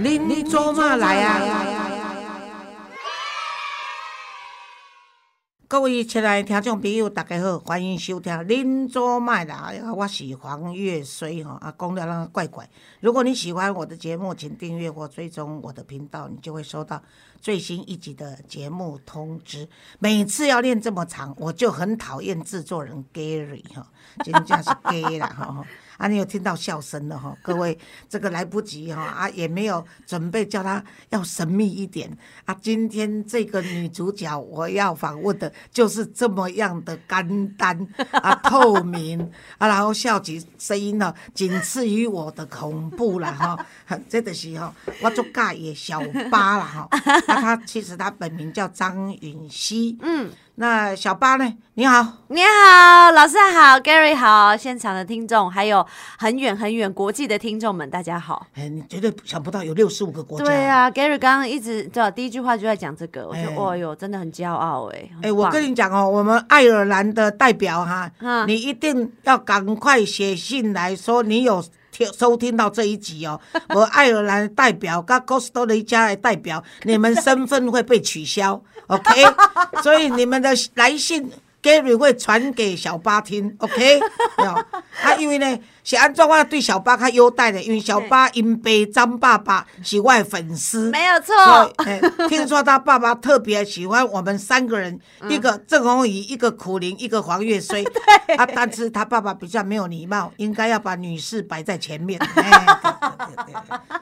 您您做嘛来啊？各位亲爱的听众朋友，大家好，欢迎收听《恁做麦啦》，我是黄月水哈啊，讲了那个怪怪。如果你喜欢我的节目，请订阅或追踪我的频道，你就会收到最新一集的节目通知。每次要练这么长，我就很讨厌制作人 Gary 哈，真正是 gay 啦哈。啊，你有听到笑声了哈？各位，这个来不及哈啊，也没有准备叫他要神秘一点啊。今天这个女主角我要访问的就是这么样的干单 啊，透明啊，然后笑起声音呢，仅次于我的恐怖了哈。这个时候我做尬也小八了哈。那她其实她本名叫张允熙，嗯。那小八呢？你好，你好，老师好，Gary 好，现场的听众，还有很远很远国际的听众们，大家好。哎，你绝对想不到有六十五个国家。对啊，Gary 刚刚一直对第一句话就在讲这个，我觉得哇哟，真的很骄傲哎。哎，我跟你讲哦，我们爱尔兰的代表哈，你一定要赶快写信来说你有听收听到这一集哦。我爱尔兰代表跟 t o 的一家的代表，你们身份会被取消。OK，所以你们的来信 Gary 会传给小巴听，OK，啊，因为呢。是安怎我对小巴较优待的，因为小巴因爸张爸爸 是我的粉丝，没有错。听说他爸爸特别喜欢我们三个人，一个郑红怡，一个苦灵，一个黄月衰。啊，但是他爸爸比较没有礼貌，应该要把女士摆在前面。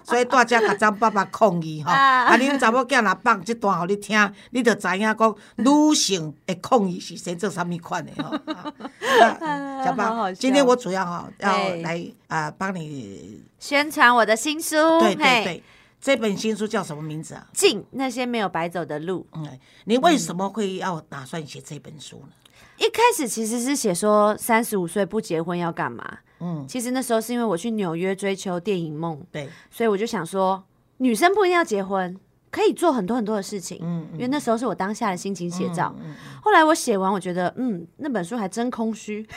所以大家甲张爸爸抗议哈，啊，恁查某囝若放这段互你听，你就知影讲女性的抗议是先做啥物款的哈。小八，今天我主要哈要。来啊，帮你宣传我的新书。对对对，这本新书叫什么名字啊？进那些没有白走的路。嗯，你为什么会要打算写这本书呢？一开始其实是写说三十五岁不结婚要干嘛？嗯，其实那时候是因为我去纽约追求电影梦，对，所以我就想说，女生不一定要结婚。可以做很多很多的事情，嗯，因为那时候是我当下的心情写照。后来我写完，我觉得，嗯，那本书还真空虚，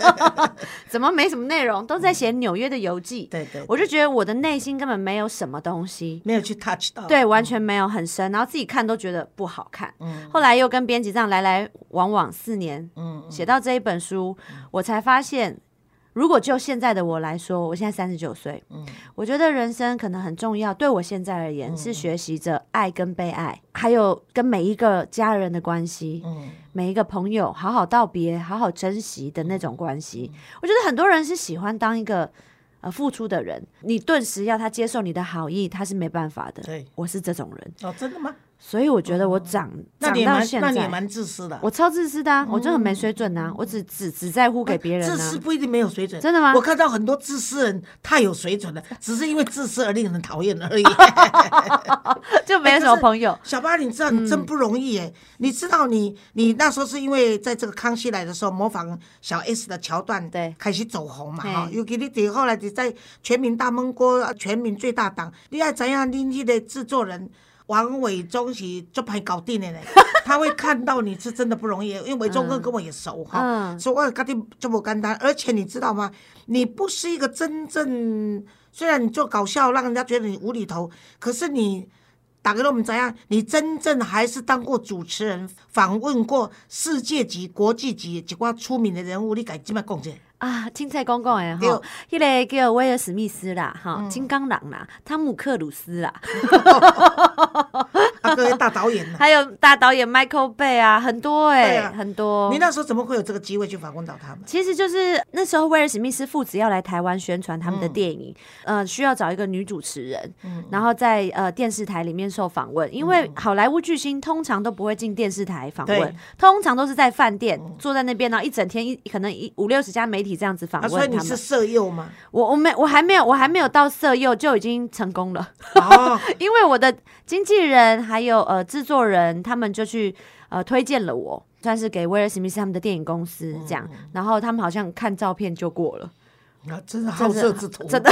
怎么没什么内容，都在写纽约的游记。对对，我就觉得我的内心根本没有什么东西，没有去 touch 到，对，完全没有很深，然后自己看都觉得不好看。嗯，后来又跟编辑这样来来往往四年，嗯，写到这一本书，我才发现。如果就现在的我来说，我现在三十九岁，嗯，我觉得人生可能很重要。对我现在而言，是学习着爱跟被爱，还有跟每一个家人的关系，嗯，每一个朋友好好道别，好好珍惜的那种关系。我觉得很多人是喜欢当一个呃付出的人，你顿时要他接受你的好意，他是没办法的。对，我是这种人。哦，真的吗？所以我觉得我长长到现在，那你蛮自私的。我超自私的啊，我就很没水准呐。我只只只在乎给别人。自私不一定没有水准，真的吗？我看到很多自私人太有水准了，只是因为自私而令人讨厌而已。就没有什么朋友。小八，你知道你真不容易哎。你知道你你那时候是因为在这个康熙来的时候模仿小 S 的桥段，对，开始走红嘛哈。尤其你你后来你在全民大闷锅、全民最大党，你爱怎样？你你的制作人。王伟忠是做牌搞定的嘞，他会看到你是真的不容易，因为伟忠哥跟我也熟哈，所以我搞定这么简单。而且你知道吗？你不是一个真正，虽然你做搞笑让人家觉得你无厘头，可是你打给我们怎样？你真正还是当过主持人，访问过世界级、国际级几挂出名的人物，你敢这么讲这？啊，青菜公公诶，哈，迄个叫威尔史密斯啦，哈，金刚狼啦，汤姆克鲁斯啦，啊，各位大导演，还有大导演 Michael Bay 啊，很多哎，很多。你那时候怎么会有这个机会去访问到他们？其实就是那时候威尔史密斯父子要来台湾宣传他们的电影，呃，需要找一个女主持人，然后在呃电视台里面受访问，因为好莱坞巨星通常都不会进电视台访问，通常都是在饭店坐在那边，然后一整天一可能一五六十家媒体。这样子访问他们，所以你是色诱吗？我我没我还没有我还没有到色诱就已经成功了。哦，因为我的经纪人还有呃制作人他们就去呃推荐了我，算是给威尔史密斯他们的电影公司这样，然后他们好像看照片就过了，啊，真是好色之徒，真的。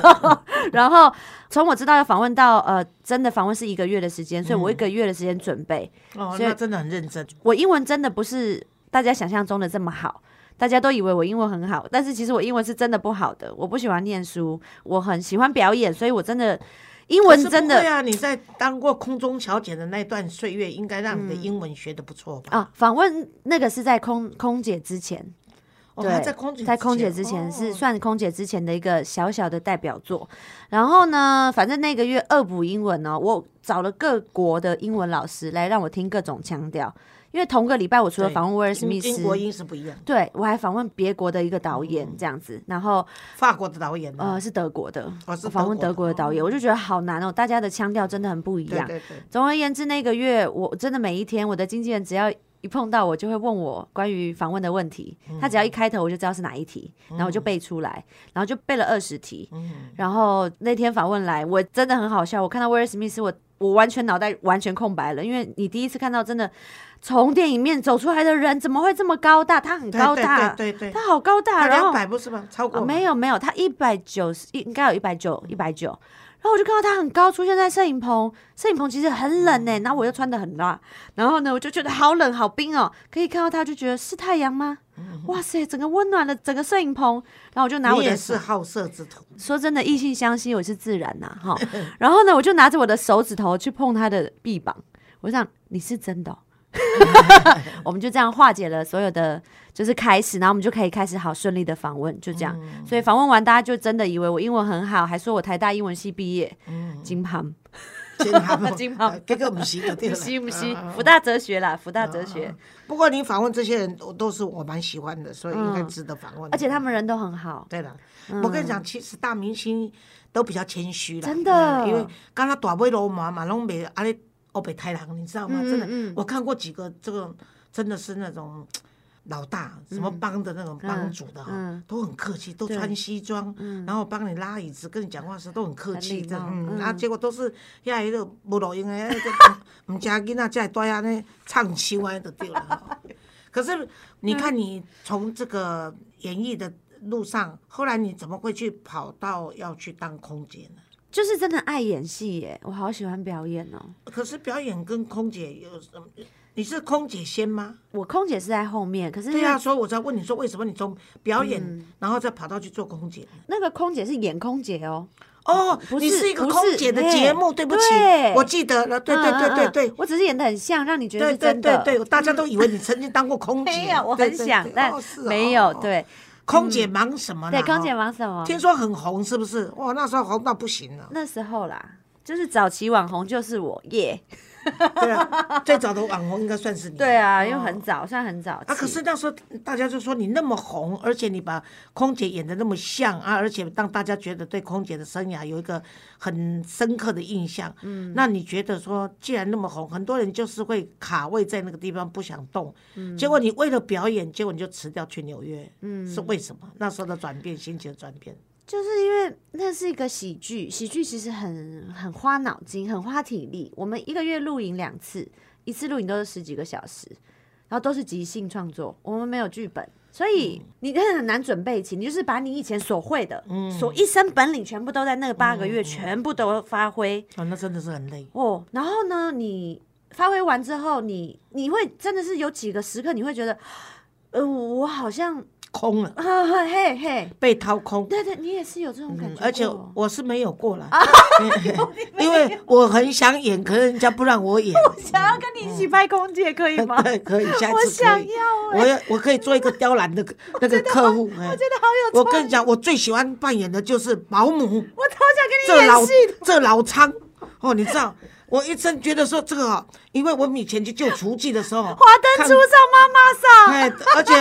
然后从我知道要访问到呃真的访问是一个月的时间，所以我一个月的时间准备哦，那真的很认真。我英文真的不是大家想象中的这么好。大家都以为我英文很好，但是其实我英文是真的不好的。我不喜欢念书，我很喜欢表演，所以我真的英文真的对啊，你在当过空中小姐的那段岁月，应该让你的英文学的不错吧？啊，访问那个是在空空姐之前，哦，对，在空姐在空姐之之前是哦算空姐之前的一个小小的代表作。然后呢，反正那个月恶补英文呢，我找了各国的英文老师来让我听各种腔调。因为同个礼拜，我除了对访问威尔史密斯，国音是不一样，对我还访问别国的一个导演这样子，然后法国的导演呃是德国的，哦是我访问德德国的导演，我就觉得好难哦，大家的腔调真的很不一样。总而言之，那个月我真的每一天，我的经纪人只要一碰到我，就会问我关于访问的问题。他只要一开头，我就知道是哪一题，然后我就背出来，然后就背了二十题。然后那天访问来，我真的很好笑。我看到威尔史密斯，我我完全脑袋完全空白了，因为你第一次看到真的从电影面走出来的人，怎么会这么高大？他很高大，对对对，他好高大，然后两百不是吗？超过啊，吗没有没有，他一百九十，应该有一百九，一百九。然后我就看到他很高出现在摄影棚，摄影棚其实很冷呢、然后我又穿的很辣，然后呢我就觉得好冷好冰哦，可以看到他就觉得是太阳吗？哇塞，整个温暖了整个摄影棚，然后我就拿我的是好色之徒，说真的，异性相吸我是自然呐、哈。然后呢，我就拿着我的手指头去碰他的臂膀，我想你是真的哦、我们就这样化解了所有的，就是开始，然后我们就可以开始好顺利的访问，就这样。所以访问完，大家就真的以为我英文很好，还说我台大英文系毕业，金盘，金盘。金行这 个不是就对不了。是不行，福大哲学啦，福大哲学，不过你访问这些人，我都是我蛮喜欢的，所以应该值得访问。而且他们人都很好，对了，我跟你讲，其实大明星都比较谦虚啦，真的。嗯因为刚刚大尾罗马嘛，拢没阿咧欧北太郎，你知道吗？真的，嗯我看过几个这个真的是那种。老大什么帮的那种帮主的哈、嗯都很客气，都穿西装，然后帮你拉椅子，跟你讲话时都很客气的，嗯，嗯啊，结果都是遐一个无路用的，那个唔家囡仔才会带安尼唱秋安就对了。可是你看，你从这个演艺的路上，后来你怎么会去跑到要去当空姐呢？就是真的爱演戏耶，我好喜欢表演哦。可是表演跟空姐有什么？你是空姐先吗？我空姐是在后面，可是对呀、所以我在问你说，为什么你从表演，嗯然后再跑到去做空姐？那个空姐是演空姐哦，哦，不是你是一个空姐的节目，对不起，我记得了，对对对对对。我只是演的很像，让你觉得对对是真的。对对，大家都以为你曾经当过空姐，没有，我很想但哦是哦没有。哦对空姐忙什么呢？对，空姐哦忙什么？听说很红，是不是？哇，那时候红到不行了。那时候啦，就是早期网红就是我耶。对啊，最早的网红应该算是你。对啊，因为哦很早，算很早。啊，可是那时候大家就说你那么红，而且你把空姐演的那么像啊，而且让大家觉得对空姐的生涯有一个很深刻的印象。嗯，那你觉得说，既然那么红，很多人就是会卡位在那个地方不想动，嗯，结果你为了表演，结果你就辞掉去纽约，嗯，是为什么？那时候的转变，心情的转变。就是因为那是一个喜剧，喜剧其实很很花脑筋，很花体力。我们一个月录影两次，一次录影都是十几个小时，然后都是即兴创作，我们没有剧本，所以你真的很难准备起。你就是把你以前所会的，嗯所一身本领全部都在那个八个月，全部都发挥哦，那真的是很累。哦。然后呢，你发挥完之后，你你会真的是有几个时刻，你会觉得，呃，我好像，空了，啊嘿嘿，被掏空。对对，你也是有这种感觉、嗯而且我是没有过了，因为我很想演，可是人家不让我演。我想要跟你一起拍空姐，可以吗？对，可以，下我次可以。想要哎、我要，我可以做一个刁难的 那个客户。我觉得好有我跟你讲，我最喜欢扮演的就是保姆，我超想跟你演戏的。这老仓哦，你知道，我一直觉得说这个哦，因为我们以前去救厨具的时候，华灯初上，妈妈桑，哎，而且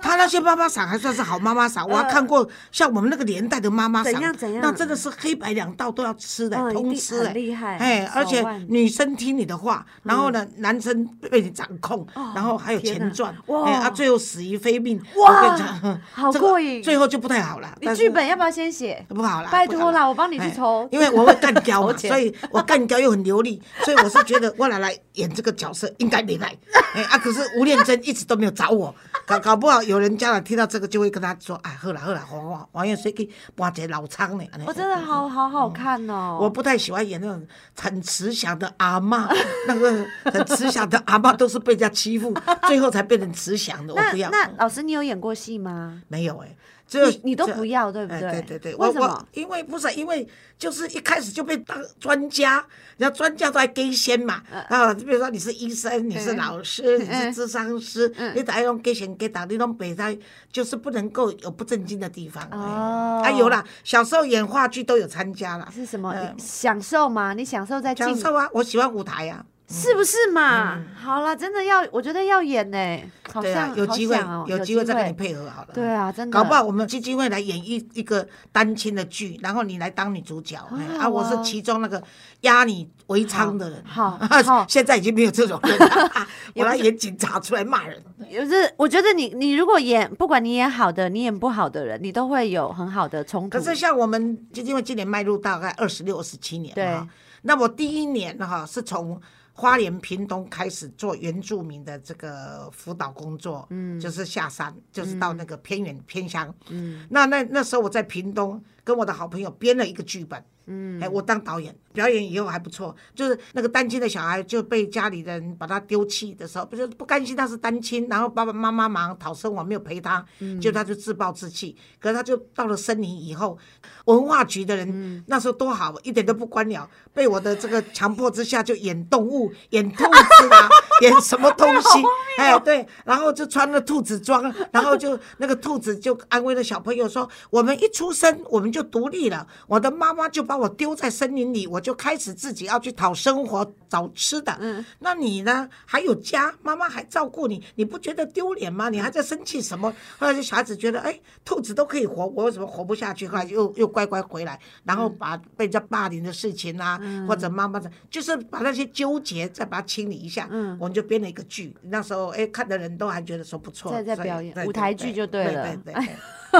他那些妈妈桑还算是好妈妈桑，我还看过像我们那个年代的妈妈桑，怎样怎样？那真的是黑白两道都要吃的，通吃的，厉害哎，而且女生听你的话，然后呢，男生被你掌控，然后还有钱赚，哎啊，最后死于非命，哇 好过瘾。最后就不太好了，你剧本要不要先写？不好了，拜托啦，我帮你去哎抽。因为我会干胶嘛，所以我干胶又很流利，所以我是觉得我来来演这个角色应该没来，哎啊，可是吴念真一直都没有找我，搞搞不好有人家长听到这个就会跟他说，哎，好啦好啦，黄黄黄燕水去搬一个老仓呢，我真的好好好看哦！我不太喜欢演那种很慈祥的阿妈，那个很慈祥的阿妈都是被人家欺负，最后才变成慈祥的，我不要。那老师，你有演过戏吗？没有哎、只有你你都不要，对不哎，对？对对对，为什么？因为不是因为就是一开始就被当专家，人家专家都还给先嘛，啊，比如说你是医生，你是嗯老师，你是嗯智商师，你打用给先给打，你拢北在就是不能够有不正经的地方。哦哎啊有啦，小时候演话剧都有参加啦，是什么嗯享受吗？你享受在进享受啊，我喜欢舞台啊。是不是嘛？好了，真的要，我觉得要演呢，好对啊，有机会好想哦有机会再跟你配合好了。对啊，真的，搞不好我们基金会来演一一个单亲的剧，然后你来当女主角，哎好啊，我是啊其中那个压你为娼的人。好好 现在已经没有这种人了，啊 我来演警察出来骂人。就是，我觉得你你如果演，不管你演好的，你演不好的人，你都会有很好的冲突。可是像我们基金会今年迈入大概二十六、二十七年对嘛哈，那我第一年哈是从花莲屏东开始做原住民的这个辅导工作，嗯，就是下山，就是到那个偏远偏乡，嗯，那那那时候我在屏东跟我的好朋友编了一个剧本。嗯，哎，我当导演，表演以后还不错。就是那个单亲的小孩就被家里人把他丢弃的时候，不就是不甘心他是单亲，然后爸爸妈妈忙讨生活没有陪他，就他就自暴自弃。可是他就到了森林以后，文化局的人、那时候多好，一点都不官僚，被我的这个强迫之下就演动物，演兔子啊，演什么东西，哎对，然后就穿了兔子装，然后就那个兔子就安慰了小朋友说，我们一出生我们就独立了，我的妈妈就把我丢在森林里，我就开始自己要去讨生活找吃的，嗯，那你呢？还有家，妈妈还照顾你，你不觉得丢脸吗？你还在生气什么？后来就小孩子觉得，哎，兔子都可以活，我为什么活不下去？后来又又乖乖回来，然后把被人家霸凌的事情啊，或者妈妈的，就是把那些纠结再把它清理一下，嗯，我们就编了一个剧。那时候，哎，看的人都还觉得说不错，在在表演舞台剧就对对了。对对对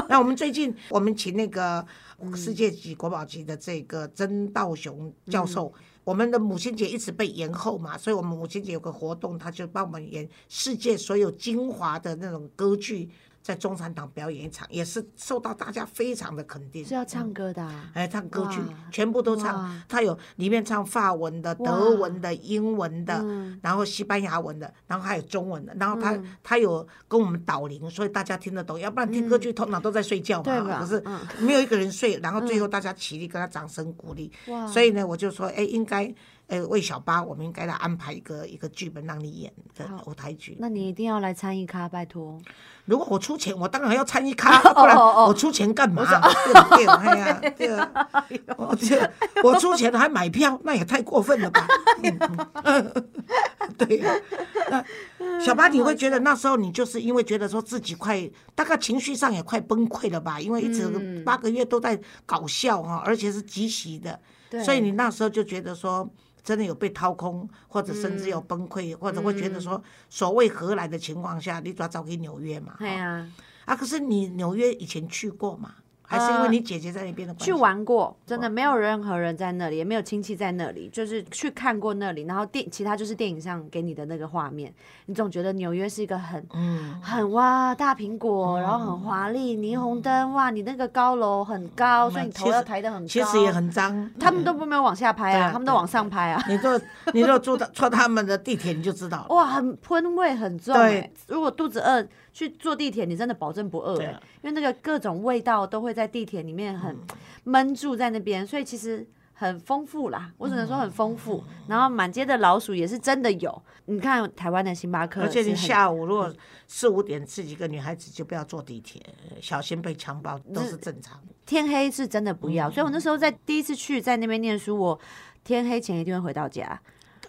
那我们最近我们请那个嗯世界级国宝级的这个曾道雄教授。嗯我们的母亲节一直被延后嘛，所以我们母亲节有个活动，他就帮我们演世界所有精华的那种歌剧，在中山堂表演一场，也是受到大家非常的肯定。是要唱歌的、啊，哎，唱歌曲全部都唱哇，他有里面唱法文的、德文的、英文的，嗯然后西班牙文的，然后还有中文的，然后他、他有跟我们导聆，所以大家听得懂，要不然听歌剧通常都在睡觉嘛，可是嗯没有一个人睡，然后最后大家起立跟他掌声鼓励，所以呢，我就说，哎，应该。呃，为小八，我们应该来安排一个一个剧本让你演的舞台剧。那你一定要来参与咖，拜托。如果我出钱，我当然要参与咖，不然我出钱干嘛？对不对？哎呀，对啊，我这我出钱还买票，那也太过分了吧？嗯对呀、那小八，你会觉得那时候你就是因为觉得说自己快，大概情绪上也快崩溃了吧？因为一直嗯八个月都在搞笑哈，而且是即席的，所以你那时候就觉得说。真的有被掏空，或者甚至有崩溃，或者会觉得说，所谓何来的情况下，你抓找给纽约嘛？对啊、啊，可是你纽约以前去过吗？还是因为你姐姐在那边的关系？去玩过，真的没有任何人在那里，也没有亲戚在那里，就是去看过那里，然后电其他就是电影上给你的那个画面，你总觉得纽约是一个很嗯，很哇大苹果，然后很华丽，霓虹灯哇，你那个高楼很高，所以你头要抬得很高，其实也很脏。他们都没有往下拍啊，他们都往上拍啊。你坐你若坐到坐他们的地铁，你就知道了。哇，很喷味很重。如果肚子饿去坐地铁，你真的保证不饿、欸啊，因为那个各种味道都会在地铁里面很嗯闷住在那边，所以其实很丰富啦。我只能说很丰嗯富。然后满街的老鼠也是真的有。你看台湾的星巴克，而且你下午如果四五点自己一个女孩子就不要坐地铁，小心被强暴都是正常的。天黑是真的不要，嗯所以我那时候在第一次去在那边念书，我天黑前一定会回到家。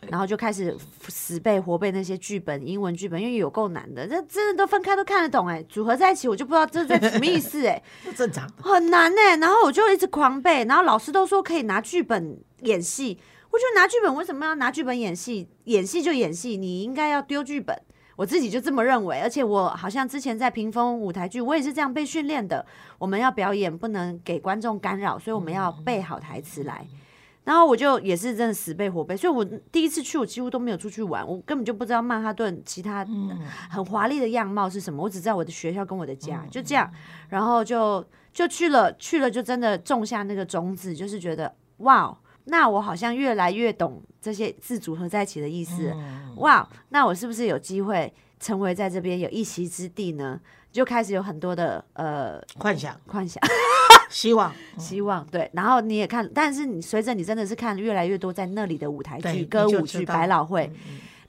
然后就开始死背活背那些剧本，英文剧本，因为有够难的，这真的都分开都看得懂哎，组合在一起我就不知道这在什么意思哎，不正常。很难哎。然后我就一直狂背，然后老师都说可以拿剧本演戏，我觉得拿剧本为什么要拿剧本演戏？演戏就演戏，你应该要丢剧本。我自己就这么认为，而且我好像之前在屏风舞台剧，我也是这样被训练的。我们要表演，不能给观众干扰，所以我们要背好台词来。然后我就也是真的死背活背，所以我第一次去，我几乎都没有出去玩，我根本就不知道曼哈顿其他很华丽的样貌是什么，我只知道我的学校跟我的家，就这样，然后就就去了，去了就真的种下那个种子，就是觉得哇，那我好像越来越懂这些字组合在一起的意思，哇，那我是不是有机会？成为在这边有一席之地呢？就开始有很多的呃幻想、幻想、希望、希望，对。然后你也看，但是你随着你真的是看越来越多在那里的舞台剧、歌舞剧、百老汇，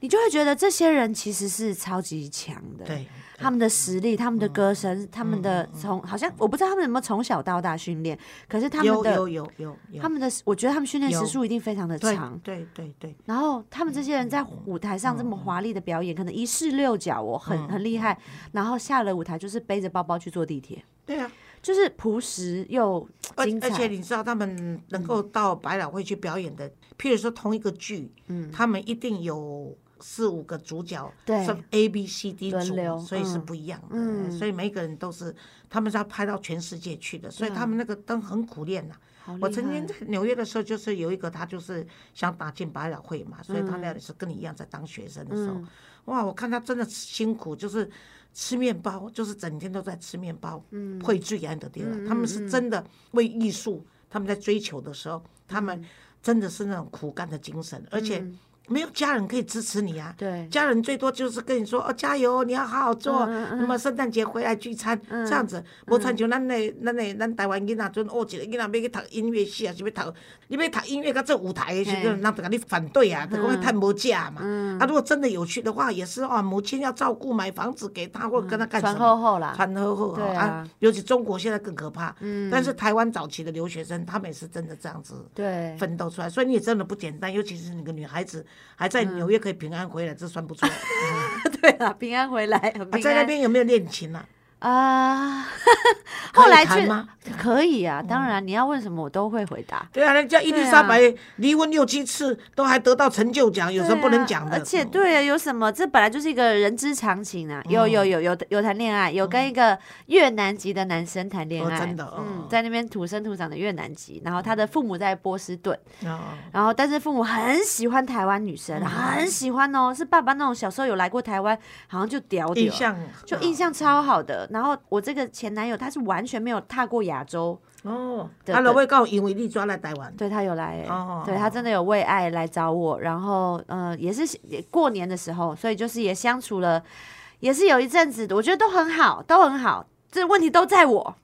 你就会觉得这些人其实是超级强的。对。他们的实力，他们的歌声，他们的从好像我不知道他们有没有从小到大训练，可是他们的有有有有他们的，我觉得他们训练时数一定非常的长，对对对。然后他们这些人在舞台上这么华丽的表演，可能一式六角哦，很很厉害。然后下了舞台就是背着包包去坐地铁，对啊，就是朴实又精彩。而且你知道他们能够到百老汇去表演的，譬如说同一个剧，嗯，他们一定有。四五个主角是 A B C D 组，所以是不一样的。所以每个人都是，他们是要拍到全世界去的，所以他们那个灯很苦练呐。我曾经在纽约的时候，就是有一个他就是想打进百老汇嘛，所以他那里是跟你一样在当学生的时候，哇，我看他真的辛苦，就是吃面包，就是整天都在吃面包，会最安的地方。他们是真的为艺术，他们在追求的时候，他们真的是那种苦干的精神，而且。没有家人可以支持你啊！对，家人最多就是跟你说哦，加油，你要好好做。那么圣诞节回来聚餐这样子，无参像咱那、咱那、咱台湾囡仔，阵哦，一个囡仔要去读音乐系啊，是要读，你要读音乐，甲做舞台的时阵，人就甲你反对啊，就讲太无价嘛。啊，如果真的有趣的话，也是哦，母亲要照顾，买房子给他，或者跟他干什么？传厚厚啦，传厚厚啊。尤其中国现在更可怕。嗯。但是台湾早期的留学生，他们也是真的这样子对奋斗出来，所以你也真的不简单，尤其是你个女孩子。还在纽约可以平安回来，这算不错。对啊，平安回来。在那边有没有练琴呢？啊，后来去可以啊，当然你要问什么我都会回答。对啊，人家伊丽莎白离婚六七次都还得到成就奖，有什么不能讲的？而且对啊，有什么？这本来就是一个人之常情啊。有有有有有谈恋爱，有跟一个越南籍的男生谈恋爱，真的。嗯，在那边土生土长的越南籍，然后他的父母在波士顿，然后但是父母很喜欢台湾女生，很喜欢哦，是爸爸那种小时候有来过台湾，好像就屌屌，印象就印象超好的。然后我这个前男友他是完全没有踏过亚洲哦，他都会告因为你抓来台湾，对他有来哎，对他真的有为爱来找我，然后呃也是过年的时候，所以就是也相处了，也是有一阵子，我觉得都很好，都很好，这问题都在我。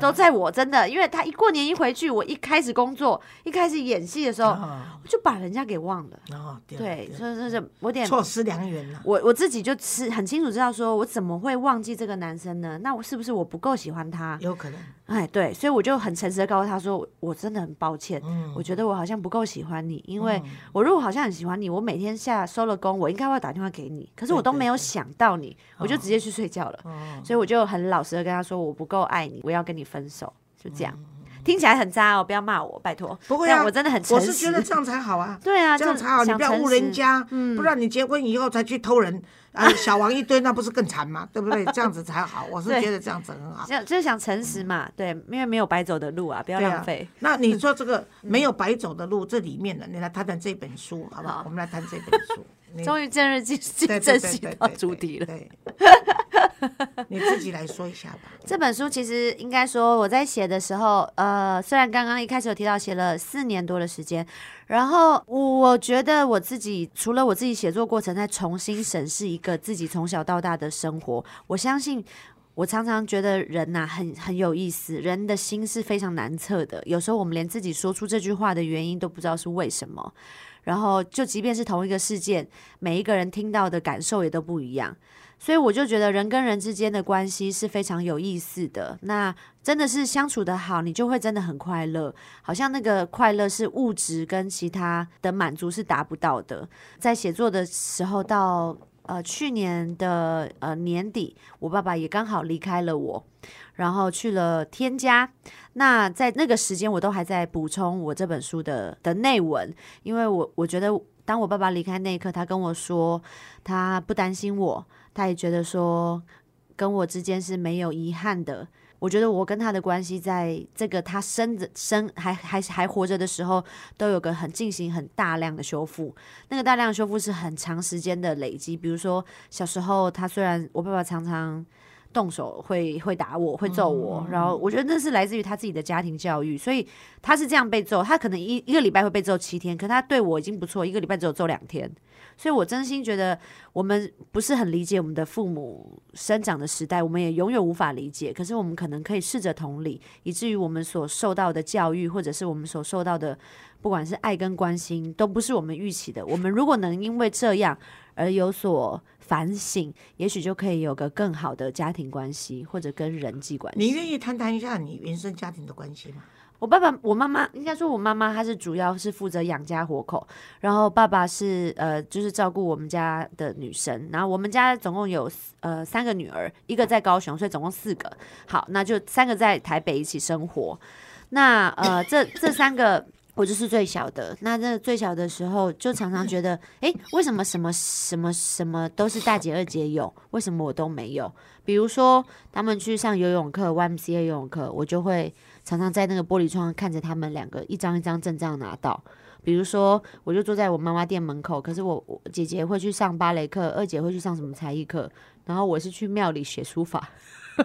都在我真的，因为他一过年一回去，我一开始工作，一开始演戏的时候，我就把人家给忘了。哦，对，所以就是我点错失良缘了。我我自己就是很清楚知道，说我怎么会忘记这个男生呢？那我是不是我不够喜欢他？有可能。哎，对，所以我就很诚实的告诉他说，我真的很抱歉，我觉得我好像不够喜欢你，因为我如果好像很喜欢你，我每天下收了工，我应该会打电话给你，可是我都没有想到你，我就直接去睡觉了。所以我就很老实的跟他说，我不够爱你，我要跟你分手，就这样。听起来很渣哦，不要骂我，拜托。不会啊，我真的很诚实。我是觉得这样才好啊。对啊，这样才好，你不要误人家，不然你结婚以后才去偷人，啊，小王一堆，那不是更惨吗？对不对？这样子才好，我是觉得这样子很好。就就是想诚实嘛，对，因为没有白走的路啊，不要浪费。那你说这个 没有白走的路，这里面呢，你来谈谈这本书好不好？我们来谈这本书。终于正日进正式到主题了。你自己来说一下吧。这本书其实应该说我在写的时候，呃，虽然刚刚一开始有提到写了四年多的时间，然后我觉得我自己除了我自己写作过程在重新审视一个自己从小到大的生活，我相信我常常觉得人呐很 很有意思，人的心是非常难测的，有时候我们连自己说出这句话的原因都不知道是为什么。然后，就即便是同一个事件，每一个人听到的感受也都不一样，所以我就觉得人跟人之间的关系是非常有意思的。那真的是相处的好，你就会真的很快乐，好像那个快乐是物质跟其他的满足是达不到的。在写作的时候，到呃去年的呃年底，我爸爸也刚好离开了我。然后去了添加，那在那个时间我都还在补充我这本书的的内文，因为我我觉得当我爸爸离开那一刻，他跟我说他不担心我，他也觉得说跟我之间是没有遗憾的。我觉得我跟他的关系在这个他生着生还还还活着的时候，都有个很进行很大量的修复，那个大量修复是很长时间的累积。比如说小时候，他虽然我爸爸常常。动手会会打我，会揍我，然后我觉得那是来自于他自己的家庭教育，所以他是这样被揍。他可能一一个礼拜会被揍七天，可他对我已经不错，一个礼拜只有揍两天。所以我真心觉得我们不是很理解我们的父母生长的时代，我们也永远无法理解。可是我们可能可以试着同理，以至于我们所受到的教育，或者是我们所受到的，不管是爱跟关心，都不是我们预期的。我们如果能因为这样而有所反省，也许就可以有个更好的家庭关系，或者跟人际关系。你愿意谈谈一下你原生家庭的关系吗？我爸爸、我妈妈，应该说我妈妈，她是主要是负责养家活口，然后爸爸是呃，就是照顾我们家的女生。然后我们家总共有呃三个女儿，一个在高雄，所以总共四个。好，那就三个在台北一起生活。那呃，这这三个我就是最小的。那这最小的时候，就常常觉得，哎，为什么什么什么什么都是大姐二姐有，为什么我都没有？比如说他们去上游泳课，YMCA 游泳课，我就会。常常在那个玻璃窗看着他们两个一张一张证这样拿到，比如说我就坐在我妈妈店门口，可是我我姐姐会去上芭蕾课，二姐会去上什么才艺课，然后我是去庙里学书法。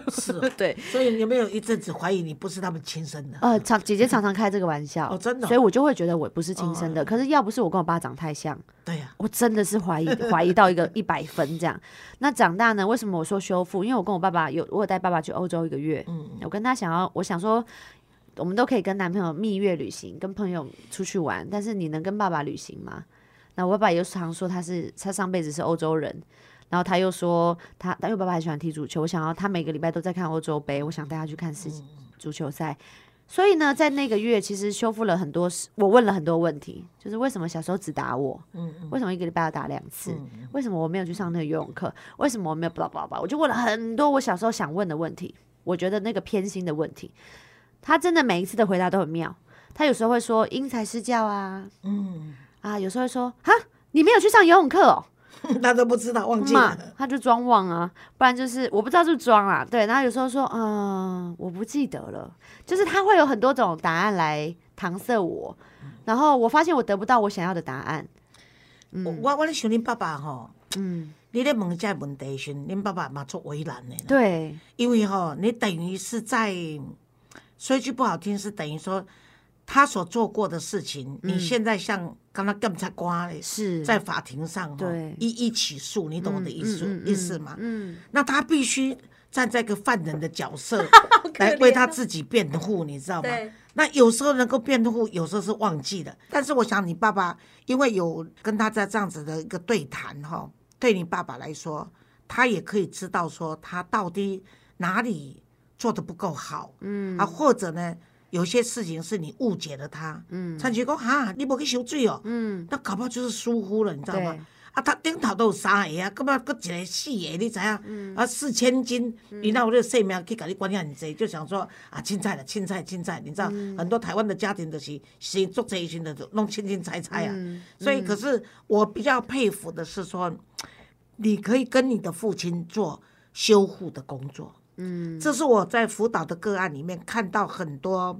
是，对，所以有没有一阵子怀疑你不是他们亲生的？呃，常姐姐常常开这个玩笑，哦，真的，所以我就会觉得我不是亲生的。可是要不是我跟我爸长太像，对呀，我真的是怀疑 怀疑到一个 一百分这样。那长大呢？为什么我说修复？因为我跟我爸爸有，我有带爸爸去欧洲一个月，嗯，我跟他想要，我想说，我们都可以跟男朋友蜜月旅行，跟朋友出去玩，但是你能跟爸爸旅行吗？那我爸爸又常说他是他上辈子是欧洲人。然后他又说，他因为爸爸很喜欢踢足球，我想要他每个礼拜都在看欧洲杯，我想带他去看世足球赛。所以呢，在那个月其实修复了很多，我问了很多问题，就是为什么小时候只打我？嗯为什么一个礼拜要打两次？为什么我没有去上那个游泳课？为什么我没有？巴拉巴拉我就问了很多我小时候想问的问题。我觉得那个偏心的问题，他真的每一次的回答都很妙。他有时候会说因材施教啊，嗯啊，有时候会说哈，你没有去上游泳课哦。他都不知道，忘记了，他就装忘啊，不然就是我不知道就装啊，对，然后有时候说，嗯，我不记得了，就是他会有很多种答案来搪塞我，然后我发现我得不到我想要的答案。我我咧想恁爸爸吼，嗯，你咧问这问题时，恁爸爸嘛做为难的，对，因为吼，你等于是在说一句不好听，是等于说。他所做过的事情，你现在像刚刚检察官嘞，是在法庭上对一一起诉，你懂我的意思意思吗？嗯，那他必须站在一个犯人的角色 来为他自己辩护，你知道吗？那有时候能够辩护，有时候是忘记的。但是我想你爸爸，因为有跟他在这样子的一个对谈哈，对你爸爸来说，他也可以知道说他到底哪里做的不够好，嗯啊，或者呢？有些事情是你误解了他，嗯，陈菊讲哈，你无去修水哦，嗯，那搞不好就是疏忽了，你知道吗？啊，他顶头都有三个啊，干嘛搁一个四个？你知影？啊，四千斤，你那我这性命去甲你管遐尼济，就想说啊，青菜了，青菜，青菜，你知道，很多台湾的家庭都是是做这一群的，弄青青菜菜啊。所以，可是我比较佩服的是说，你可以跟你的父亲做修护的工作。嗯，这是我在辅导的个案里面看到很多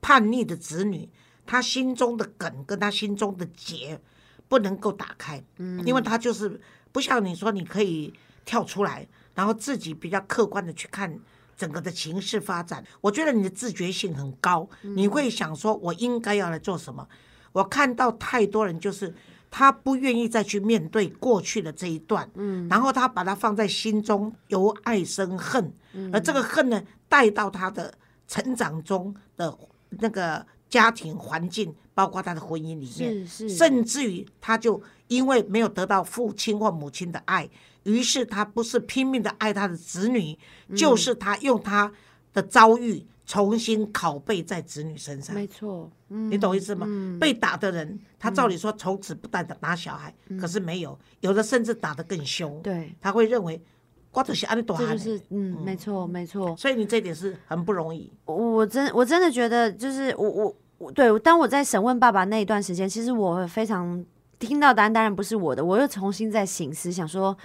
叛逆的子女，他心中的梗跟他心中的结不能够打开，嗯，因为他就是不像你说你可以跳出来，然后自己比较客观的去看整个的情势发展。我觉得你的自觉性很高，你会想说我应该要来做什么。我看到太多人就是。他不愿意再去面对过去的这一段，嗯，然后他把它放在心中，由爱生恨，而这个恨呢，带到他的成长中的那个家庭环境，包括他的婚姻里面，是是，甚至于他就因为没有得到父亲或母亲的爱，于是他不是拼命的爱他的子女，就是他用他的遭遇。重新拷贝在子女身上，没错，你懂意思吗？被打的人，他照理说从此不打打小孩，可是没有，有的甚至打得更凶。对，他会认为瓜子是安利多这就是嗯，没错，没错。所以你这点是很不容易。我真我真的觉得，就是我我我对，当我在审问爸爸那一段时间，其实我非常听到答案，当然不是我的，我又重新在醒思，想说。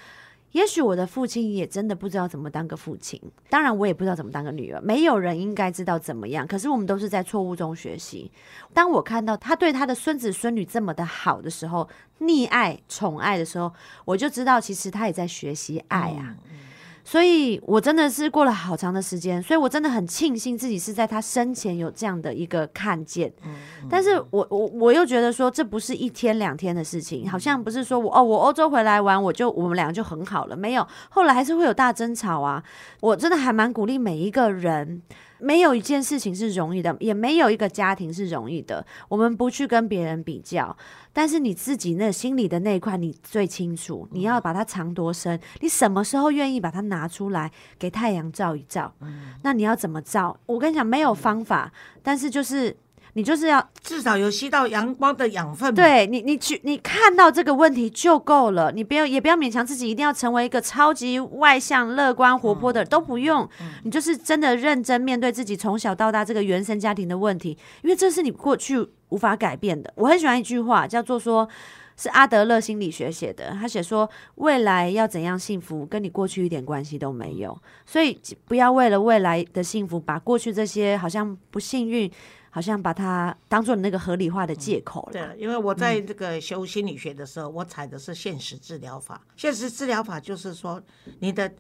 也许我的父亲也真的不知道怎么当个父亲，当然我也不知道怎么当个女儿。没有人应该知道怎么样，可是我们都是在错误中学习。当我看到他对他的孙子孙女这么的好的时候，溺爱、宠爱的时候，我就知道其实他也在学习爱啊。所以我真的是过了好长的时间，所以我真的很庆幸自己是在他生前有这样的一个看见。但是我我我又觉得说，这不是一天两天的事情，好像不是说我哦，我欧洲回来玩，我就我们两个就很好了，没有，后来还是会有大争吵啊。我真的还蛮鼓励每一个人。没有一件事情是容易的，也没有一个家庭是容易的。我们不去跟别人比较，但是你自己那心里的那一块，你最清楚。你要把它藏多深？你什么时候愿意把它拿出来给太阳照一照？那你要怎么照？我跟你讲，没有方法，但是就是。你就是要至少有吸到阳光的养分。对你，你去你看到这个问题就够了，你不要也不要勉强自己一定要成为一个超级外向、乐观、活泼的，都不用。你就是真的认真面对自己从小到大这个原生家庭的问题，因为这是你过去无法改变的。我很喜欢一句话，叫做说是阿德勒心理学写的，他写说未来要怎样幸福，跟你过去一点关系都没有，所以不要为了未来的幸福，把过去这些好像不幸运。好像把它当做那个合理化的借口了。对，因为我在这个修心理学的时候，我采的是现实治疗法。现实治疗法就是说，你的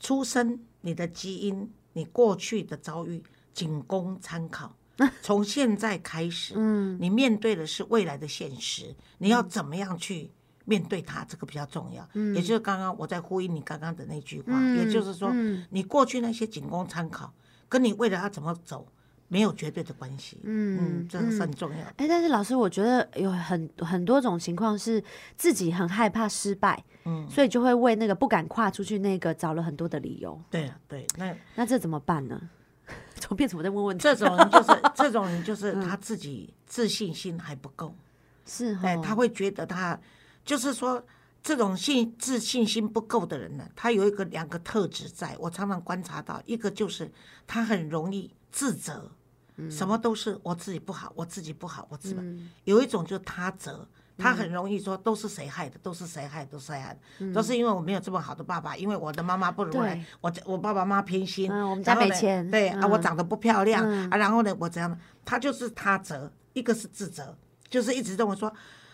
出生、你的基因、你过去的遭遇，仅供参考。从现在开始，嗯，你面对的是未来的现实，你要怎么样去面对它，这个比较重要。嗯，也就是刚刚我在呼应你刚刚的那句话，也就是说，你过去那些仅供参考，跟你未来要怎么走。没有绝对的关系，嗯，这个很重要。哎，但是老师，我觉得有很很多种情况是自己很害怕失败，嗯，所以就会为那个不敢跨出去那个找了很多的理由。对啊，对，那那这怎么办呢？怎么变成我在问问题？这种人就是 这种人就是他自己自信心还不够，是，哎，他会觉得他就是说这种信自信心不够的人呢，他有一个两个特质，在我常常观察到，一个就是他很容易自责。什么都是我自己不好，我自己不好，我自己。有一种就是他责，他很容易说都是谁害的，都是谁害，都是谁害的，都是因为我没有这么好的爸爸，因为我的妈妈不如我，我我爸爸妈妈偏心，我们家没钱，对啊，我长得不漂亮啊，然后呢，我怎样？他就是他责，一个是自责，就是一直认为说。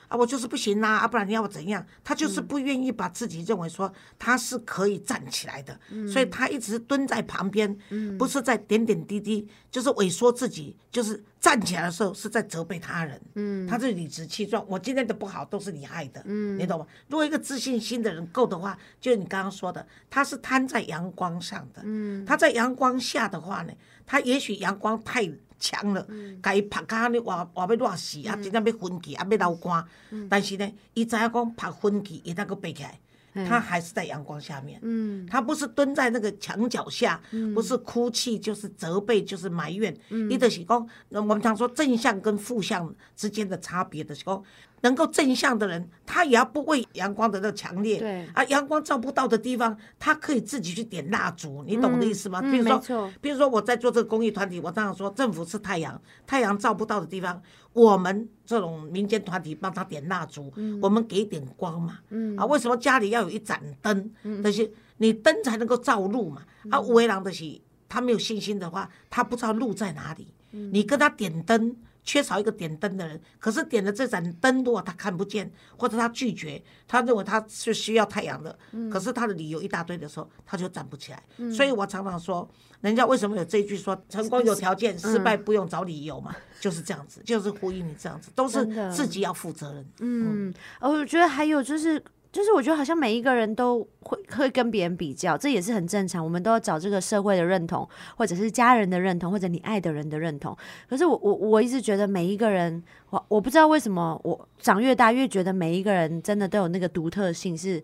啊，我就是不行啦！啊，不然你要我怎样？他就是不愿意把自己认为说他是可以站起来的，所以他一直蹲在旁边，不是在点点滴滴，就是萎缩自己，就是站起来的时候是在责备他人。嗯，他是理直气壮，我今天的不好都是你害的。嗯，你懂吗？如果一个自信心的人够的话，就你刚刚说的，他是摊在阳光上的。嗯，他在阳光下的话呢，他也许阳光太。强了，甲伊拍甲安尼活活要热死，啊，真正要昏去，啊，要流汗。但是呢，伊知影讲拍昏去，伊才阁爬起来。他还是在阳光下面，嗯，他不是蹲在那个墙角下，不是哭泣，就是责备，就是埋怨。伊就是讲，我们常说正向跟负向之间的差别的时候。能够正向的人，他也要不畏阳光的那强烈。对啊，阳光照不到的地方，他可以自己去点蜡烛，你懂我的意思吗？比如说，比如说我在做这个公益团体，我这样说，政府是太阳，太阳照不到的地方，我们这种民间团体帮他点蜡烛，我们给点光嘛。啊，为什么家里要有一盏灯？那些你灯才能够照路嘛。啊，五维郎的是他没有信心的话，他不知道路在哪里。你跟他点灯。缺少一个点灯的人，可是点了这盏灯，如果他看不见，或者他拒绝，他认为他是需要太阳的，可是他的理由一大堆的时候，他就站不起来。所以我常常说，人家为什么有这句说成功有条件，失败不用找理由嘛？就是这样子，就是呼应你这样子，都是自己要负责任。嗯，我觉得还有就是。就是我觉得好像每一个人都会会跟别人比较，这也是很正常。我们都要找这个社会的认同，或者是家人的认同，或者你爱的人的认同。可是我我我一直觉得每一个人，我我不知道为什么我长越大越觉得每一个人真的都有那个独特性是。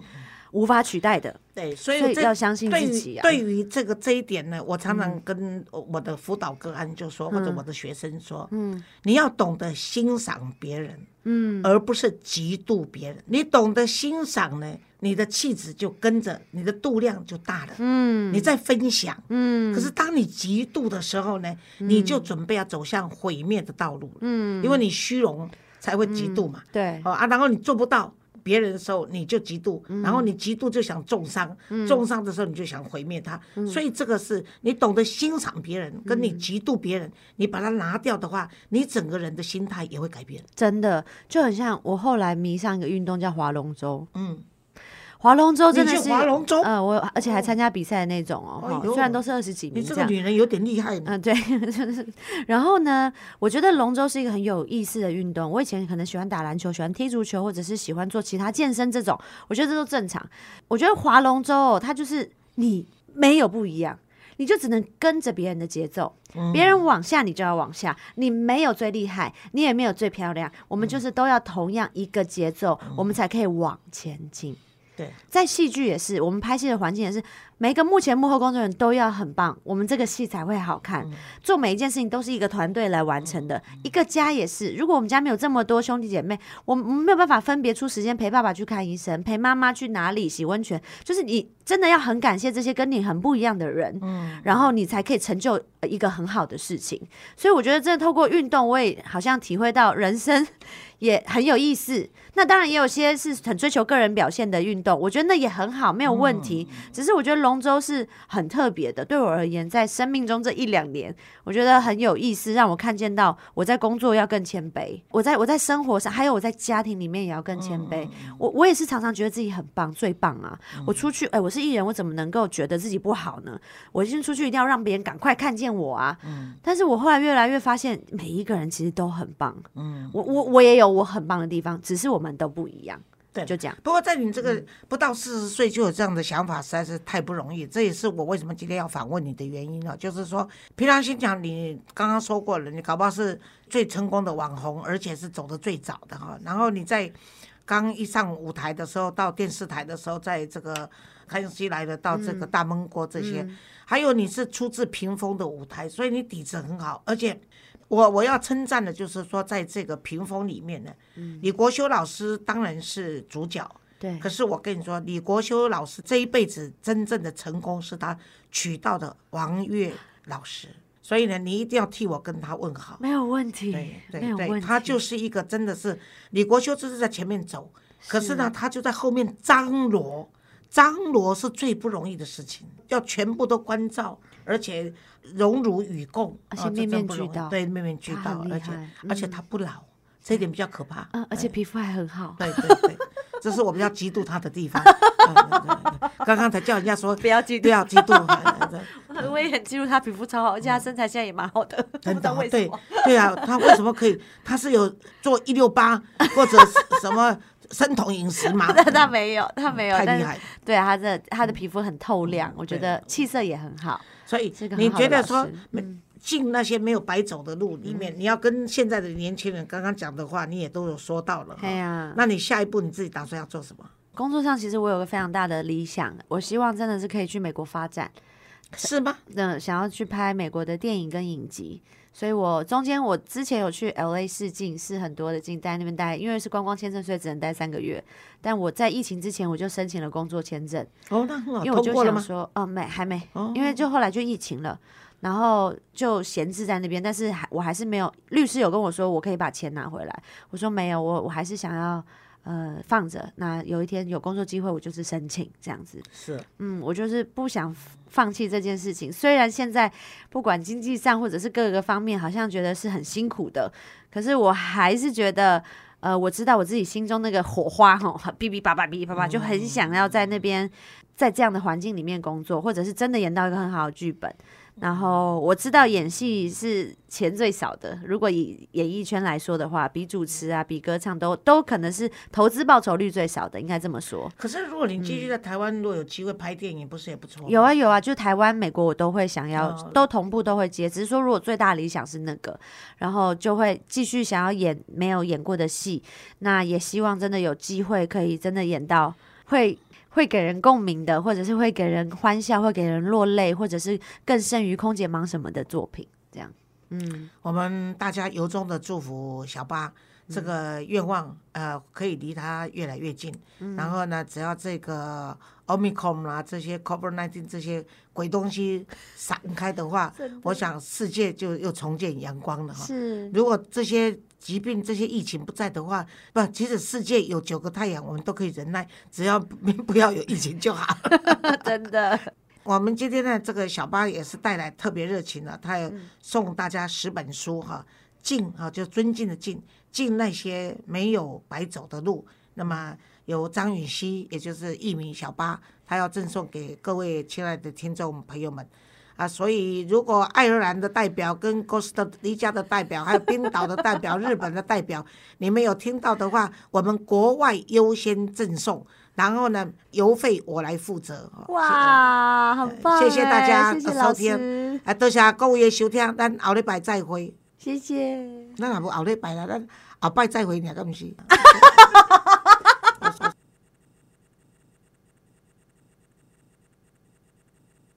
无法取代的，对，所以要相信自己啊。对于这个这一点呢，我常常跟我的辅导个案就说，或者我的学生说，嗯，你要懂得欣赏别人，嗯，而不是嫉妒别人。你懂得欣赏呢，你的气质就跟着，你的度量就大了，嗯，你在分享，嗯。可是当你嫉妒的时候呢，你就准备要走向毁灭的道路，嗯，因为你虚荣才会嫉妒嘛，对，啊，然后你做不到。别人的时候你就嫉妒，然后你嫉妒就想重伤，重伤的时候你就想毁灭他，所以这个是你懂得欣赏别人，跟你嫉妒别人，你把它拿掉的话，你整个人的心态也会改变。真的就很像我后来迷上一个运动叫划龙舟，嗯。划龙舟真的是你去划龙舟呃，我而且还参加比赛的那种哦，虽然都是二十几你名这样。这个女人有点厉害呢。嗯，对，然后呢，我觉得龙舟是一个很有意思的运动。我以前可能喜欢打篮球，喜欢踢足球，或者是喜欢做其他健身这种，我觉得这都正常。我觉得划龙舟哦，它就是你没有不一样，你就只能跟着别人的节奏，别人往下你就要往下，你没有最厉害，你也没有最漂亮，我们就是都要同样一个节奏，我们才可以往前进。在戏剧也是，我们拍戏的环境也是，每一个幕前幕后工作人员都要很棒，我们这个戏才会好看。做每一件事情都是一个团队来完成的，一个家也是。如果我们家没有这么多兄弟姐妹，我们没有办法分别出时间陪爸爸去看医生，陪妈妈去哪里洗温泉。就是你真的要很感谢这些跟你很不一样的人，然后你才可以成就一个很好的事情。所以我觉得，真的透过运动，我也好像体会到人生也很有意思。那当然也有些是很追求个人表现的运动，我觉得那也很好，没有问题。只是我觉得龙舟是很特别的，对我而言，在生命中这一两年，我觉得很有意思，让我看见到我在工作要更谦卑，我在我在生活上，还有我在家庭里面也要更谦卑。我我也是常常觉得自己很棒，最棒啊！我出去，哎、我是艺人，我怎么能够觉得自己不好呢？我今天出去一定要让别人赶快看见我啊！但是我后来越来越发现，每一个人其实都很棒。嗯，我我我也有我很棒的地方，只是我们都不一样。对就这样。不过在你这嗯个不到四十岁就有这样的想法，实在是太不容易。这也是我为什么今天要反问你的原因了。就是说，平常心讲，你刚刚说过了，你搞不好是最成功的网红，而且是走的最早的哈。然后你在刚一上舞台的时候，到电视台的时候，在这个康熙来了，到这个大闷锅这些，还有你是出自屏风的舞台，所以你底子很好，而且。我我要称赞的就是说，在这个屏风里面呢，李国修老师当然是主角，对，可是我跟你说，李国修老师这一辈子真正的成功是他娶到的王月老师，所以呢，你一定要替我跟他问好。没有问题，对对对。他就是一个真的是李国修，就是在前面走，可是呢，他就在后面张罗。张罗是最不容易的事情，要全部都关照，而且荣辱与共，而且面面俱到对，面面俱到，而且而且他不老，这一点比较可怕。嗯，而且皮肤还很好。对对对，这是我们要嫉妒他的地方。刚刚才叫人家说不要嫉妒不要嫉妒，我也很嫉妒他皮肤超好，而且他身材现在也蛮好的，不真知道的对为什么。对啊，他为什么可以？他是有做一六八或者什么生酮饮食吗？那 他没有，他没有，太厉害了。对啊他的他的皮肤很透亮，我觉得气色也很好。所以你觉得说进那些没有白走的路里嗯面，你要跟现在的年轻人刚刚讲的话，你也都有说到了哈。哎呀，那你下一步你自己打算要做什么？工作上其实我有个非常大的理想，我希望真的是可以去美国发展，是吗？那想要去拍美国的电影跟影集。所以我中间我之前有去 L A 试镜，试很多的镜，在那边待，因为是观光签证，所以只能待三个月。但我在疫情之前我就申请了工作签证，哦，那很好，因为我就？想说，哦，没，还没，哦因为就后来就疫情了，然后就闲置在那边，但是还我还是没有，律师有跟我说我可以把钱拿回来，我说没有，我我还是想要呃放着，那有一天有工作机会我就是申请这样子，是，嗯，我就是不想放弃这件事情，虽然现在不管经济上或者是各个方面，好像觉得是很辛苦的，可是我还是觉得。呃，我知道我自己心中那个火花吼，哔哔叭叭哔哔叭叭，就很想要在那边，在这样的环境里面工作，或者是真的演到一个很好的剧本。然后我知道演戏是钱最少的，如果以演艺圈来说的话，比主持啊、比歌唱都都可能是投资报酬率最少的，应该这么说。可是如果你继续在台湾，如果有机会拍电影，不是也不错有啊有啊，就台湾、美国我都会想要，哦都同步都会接。只是说，如果最大理想是那个，然后就会继续想要演没有演过的戏，那也希望真的有机会可以真的演到会。会给人共鸣的，或者是会给人欢笑，会给人落泪，或者是更胜于空姐忙什么的作品，这样。嗯，我们大家由衷的祝福小八这个愿望，呃，可以离他越来越近。然后呢，只要这个 Omicron 啊，这些 Covid nineteen 这些鬼东西散开的话，我想世界就又重见阳光了哈。是如果这些疾病、这些疫情不在的话，不，即使世界有九个太阳，我们都可以忍耐，只要不 不要有疫情就好。真的。我们今天呢，这个小巴也是带来特别热情的，他送大家十本书哈，敬啊，就尊敬的敬，敬那些没有白走的路。那么由张允熙，也就是艺名小巴，他要赠送给各位亲爱的听众朋友们。啊，所以如果爱尔兰的代表、跟哥斯达黎加的代表、还有冰岛的代表、日本的代表，你们有听到的话，我们国外优先赠送，然后呢，邮费我来负责。哇，很棒！谢谢大家谢谢收老听，啊，多谢各位的收听，咱后礼拜再会。谢谢。咱也无后礼拜啦，咱后拜再会尔，敢毋是？